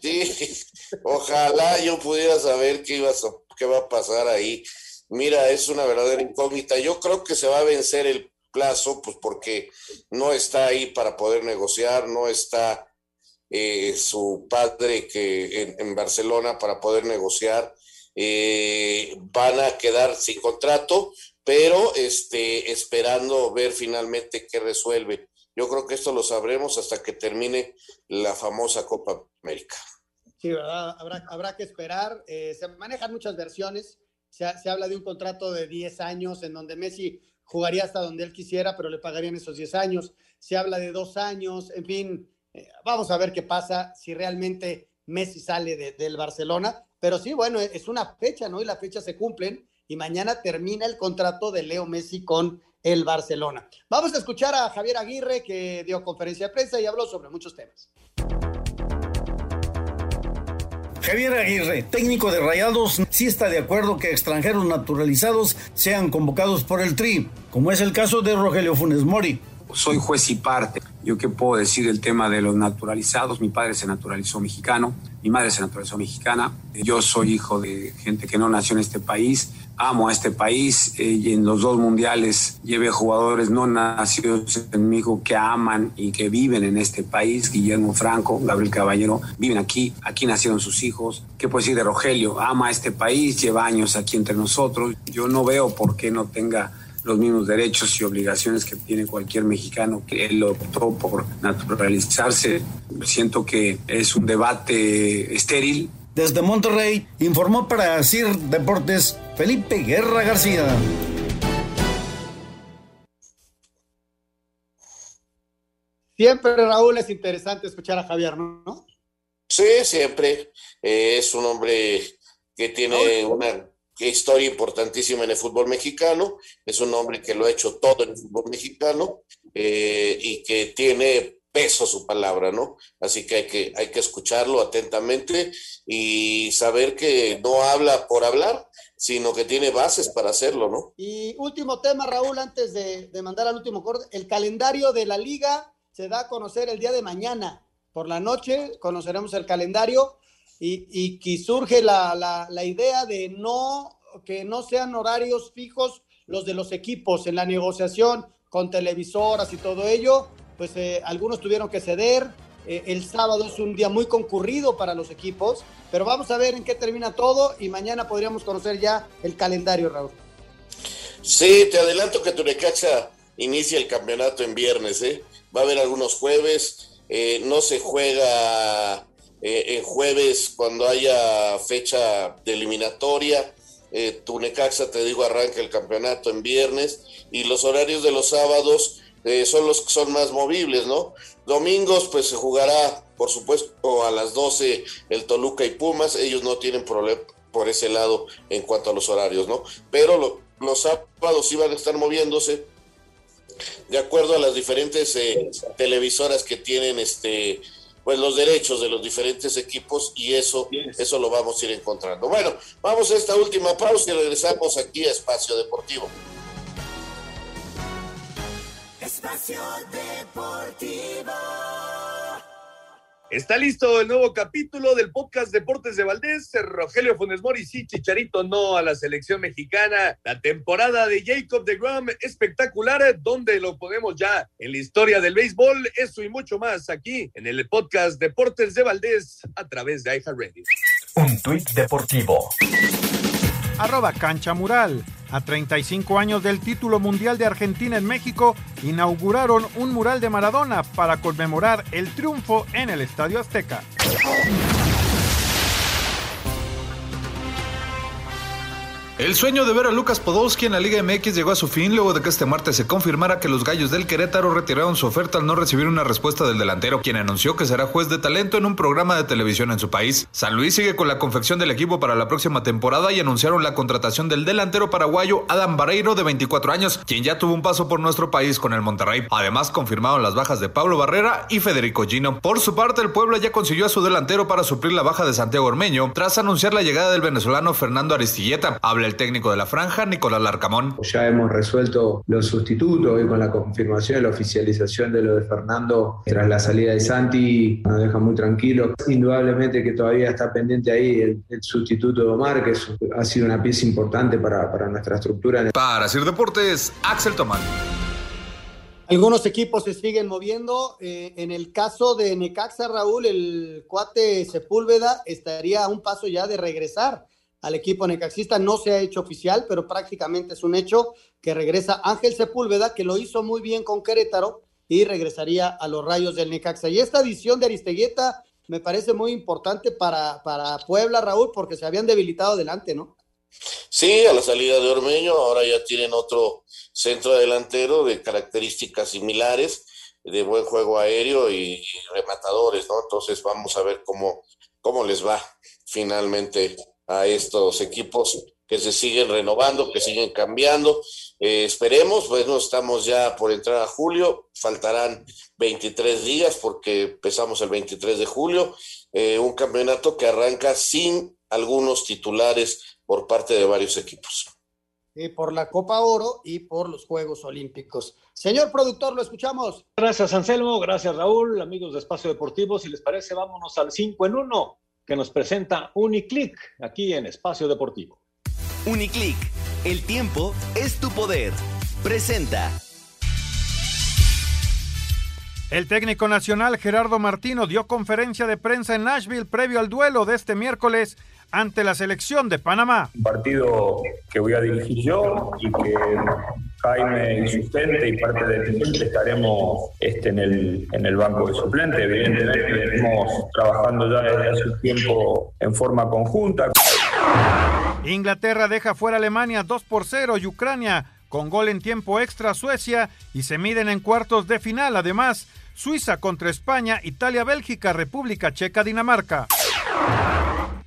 Sí, ojalá yo pudiera saber qué, iba a, qué va a pasar ahí. Mira, es una verdadera incógnita. Yo creo que se va a vencer el plazo, pues porque no está ahí para poder negociar, no está eh, su padre que en, en Barcelona para poder negociar eh, van a quedar sin contrato, pero este, esperando ver finalmente qué resuelve. Yo creo que esto lo sabremos hasta que termine la famosa Copa América. Sí, ¿verdad? Habrá, habrá que esperar. Eh, se manejan muchas versiones. Se, habla de un contrato de 10 años en donde Messi jugaría hasta donde él quisiera, pero le pagarían esos 10 años. Se habla de dos años. En fin, eh, vamos a ver qué pasa si realmente Messi sale de, del Barcelona. Pero sí, bueno, es una fecha, ¿no? Y las fechas se cumplen y mañana termina el contrato de Leo Messi con el Barcelona. Vamos a escuchar a Javier Aguirre que dio conferencia de prensa y habló sobre muchos temas. Javier Aguirre, técnico de Rayados, sí está de acuerdo que extranjeros naturalizados sean convocados por el Tri, como es el caso de Rogelio Funes Mori. Soy juez y parte. Yo qué puedo decir del tema de los naturalizados. Mi padre se naturalizó mexicano, mi madre se naturalizó mexicana. Yo soy hijo de gente que no nació en este país. Amo a este país eh, y en los dos mundiales llevé jugadores no nacidos en México que aman y que viven en este país. Guillermo Franco, Gabriel Caballero, viven aquí, aquí nacieron sus hijos. ¿Qué puedo decir de Rogelio? Ama a este país, lleva años aquí entre nosotros. Yo no veo por qué no tenga los mismos derechos y obligaciones que tiene cualquier mexicano que él optó por naturalizarse. Siento que es un debate estéril. Desde Monterrey informó para CIR Deportes Felipe Guerra García. Siempre, Raúl, es interesante escuchar a Javier, ¿no? Sí, siempre. Eh, es un hombre que tiene una historia importantísima en el fútbol mexicano. Es un hombre que lo ha hecho todo en el fútbol mexicano eh, y que tiene peso su palabra, ¿no? Así que hay, que hay que escucharlo atentamente y saber que no habla por hablar, sino que tiene bases para hacerlo, ¿no? Y último tema, Raúl, antes de, de mandar al último corte, el calendario de la liga se da a conocer el día de mañana. Por la noche conoceremos el calendario y, y, surge la, la, la, idea de no que no sean horarios fijos los de los equipos en la negociación con televisoras y todo ello, pues eh, algunos tuvieron que ceder. Eh, el sábado es un día muy concurrido para los equipos, pero vamos a ver en qué termina todo y mañana podríamos conocer ya el calendario, Raúl. Sí, te adelanto que Turecacha inicia el campeonato en viernes, ¿eh? Va a haber algunos jueves, eh, no se juega eh, en jueves cuando haya fecha de eliminatoria. Eh, Tunecaxa, te digo, arranca el campeonato en viernes y los horarios de los sábados eh, son los que son más movibles, ¿no? Domingos, pues se jugará, por supuesto, a las 12 el Toluca y Pumas. Ellos no tienen problema por ese lado en cuanto a los horarios, ¿no? Pero lo, los sábados sí van a estar moviéndose de acuerdo a las diferentes eh, televisoras que tienen este pues los derechos de los diferentes equipos y eso, eso lo vamos a ir encontrando. Bueno, vamos a esta última pausa y regresamos aquí a Espacio Deportivo. Espacio Deportivo. Está listo el nuevo capítulo del podcast Deportes de Valdés. Rogelio Funes Mori sí, Chicharito no a la selección mexicana. La temporada de Jacob de Grom espectacular, donde lo ponemos ya en la historia del béisbol. Eso y mucho más aquí en el podcast Deportes de Valdés a través de iHeartRadio. Un tuit deportivo. Arroba Cancha Mural. A 35 años del título mundial de Argentina en México, inauguraron un mural de Maradona para conmemorar el triunfo en el Estadio Azteca. El sueño de ver a Lucas Podolski en la Liga MX llegó a su fin luego de que este martes se confirmara que los gallos del Querétaro retiraron su oferta al no recibir una respuesta del delantero, quien anunció que será juez de talento en un programa de televisión en su país. San Luis sigue con la confección del equipo para la próxima temporada y anunciaron la contratación del delantero paraguayo Adam Barreiro de 24 años, quien ya tuvo un paso por nuestro país con el Monterrey. Además confirmaron las bajas de Pablo Barrera y Federico Gino. Por su parte, el Puebla ya consiguió a su delantero para suplir la baja de Santiago Ormeño tras anunciar la llegada del venezolano Fernando Aristilleta. Habla el técnico de la franja, Nicolás Larcamón. Ya hemos resuelto los sustitutos y con la confirmación y la oficialización de lo de Fernando tras la salida de Santi nos deja muy tranquilos. Indudablemente que todavía está pendiente ahí el, el sustituto de Omar, que es, ha sido una pieza importante para, para nuestra estructura. Para Sir Deportes, Axel Tomán. Algunos equipos se siguen moviendo. Eh, en el caso de Necaxa, Raúl, el cuate Sepúlveda estaría a un paso ya de regresar al equipo necaxista. No se ha hecho oficial, pero prácticamente es un hecho que regresa Ángel Sepúlveda, que lo hizo muy bien con Querétaro y regresaría a los rayos del Necaxa. Y esta adición de Aristegueta me parece muy importante para, para Puebla, Raúl, porque se habían debilitado adelante, ¿no? Sí, a la salida de Ormeño, ahora ya tienen otro centro delantero de características similares, de buen juego aéreo y rematadores, ¿no? Entonces vamos a ver cómo, cómo les va finalmente a estos equipos que se siguen renovando, que siguen cambiando. Eh, esperemos, pues no estamos ya por entrar a julio, faltarán 23 días porque empezamos el 23 de julio, eh, un campeonato que arranca sin algunos titulares por parte de varios equipos. Y por la Copa Oro y por los Juegos Olímpicos. Señor productor, lo escuchamos. Gracias, Anselmo. Gracias, Raúl. Amigos de Espacio Deportivo, si les parece, vámonos al 5 en 1 que nos presenta Uniclick aquí en Espacio Deportivo. Uniclick, el tiempo es tu poder. Presenta. El técnico nacional Gerardo Martino dio conferencia de prensa en Nashville previo al duelo de este miércoles ante la selección de Panamá. Un partido que voy a dirigir yo y que Jaime y su gente y parte de mi gente estaremos este, en, el, en el banco de suplente. Evidentemente venimos trabajando ya desde hace tiempo en forma conjunta. Inglaterra deja fuera Alemania 2 por 0 y Ucrania con gol en tiempo extra Suecia y se miden en cuartos de final. Además, Suiza contra España, Italia, Bélgica, República Checa, Dinamarca.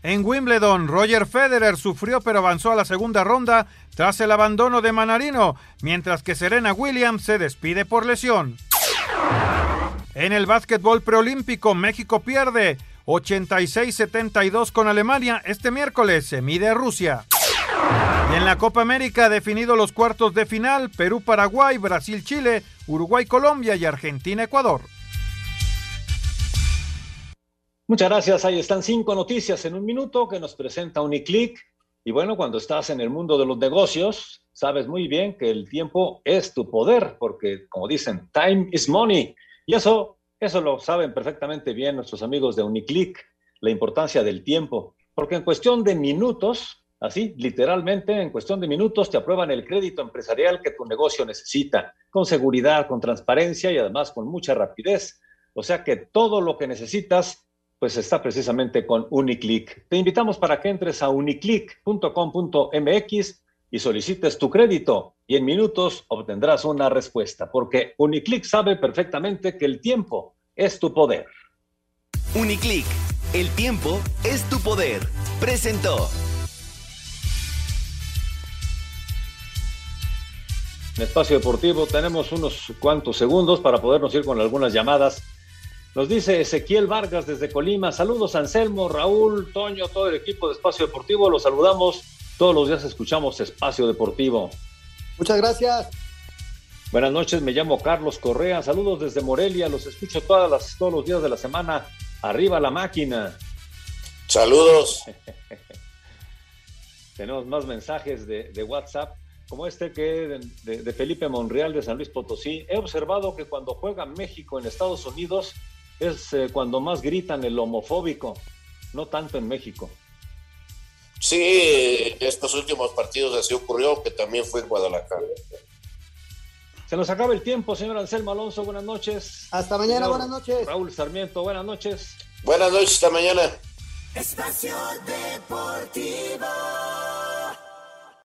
En Wimbledon, Roger Federer sufrió pero avanzó a la segunda ronda tras el abandono de Manarino, mientras que Serena Williams se despide por lesión. En el básquetbol preolímpico, México pierde 86-72 con Alemania. Este miércoles se mide Rusia. Y en la Copa América definido los cuartos de final, Perú-Paraguay, Brasil-Chile, Uruguay-Colombia y Argentina-Ecuador. Muchas gracias. Ahí están cinco noticias en un minuto que nos presenta Uniclick. Y bueno, cuando estás en el mundo de los negocios, sabes muy bien que el tiempo es tu poder, porque como dicen, time is money. Y eso, eso lo saben perfectamente bien nuestros amigos de Uniclick, la importancia del tiempo. Porque en cuestión de minutos, así, literalmente, en cuestión de minutos te aprueban el crédito empresarial que tu negocio necesita, con seguridad, con transparencia y además con mucha rapidez. O sea que todo lo que necesitas pues está precisamente con Uniclick. Te invitamos para que entres a uniclick.com.mx y solicites tu crédito y en minutos obtendrás una respuesta, porque Uniclick sabe perfectamente que el tiempo es tu poder. Uniclick, el tiempo es tu poder. Presentó. En Espacio Deportivo tenemos unos cuantos segundos para podernos ir con algunas llamadas nos dice Ezequiel Vargas desde Colima. Saludos Anselmo, Raúl, Toño, todo el equipo de Espacio Deportivo. Los saludamos. Todos los días escuchamos Espacio Deportivo. Muchas gracias. Buenas noches, me llamo Carlos Correa. Saludos desde Morelia. Los escucho todas las, todos los días de la semana Arriba la máquina. Saludos. *laughs* Tenemos más mensajes de, de WhatsApp, como este que de, de, Felipe Monreal de San Luis Potosí. He observado que cuando juega México en Estados Unidos es eh, cuando más gritan el homofóbico, no tanto en México. Sí, estos últimos partidos así ocurrió, que también fue en Guadalajara. Se nos acaba el tiempo, señor Anselmo Alonso, buenas noches. Hasta mañana, señor buenas noches. Raúl Sarmiento, buenas noches. Buenas noches, hasta mañana. Espacio Deportivo.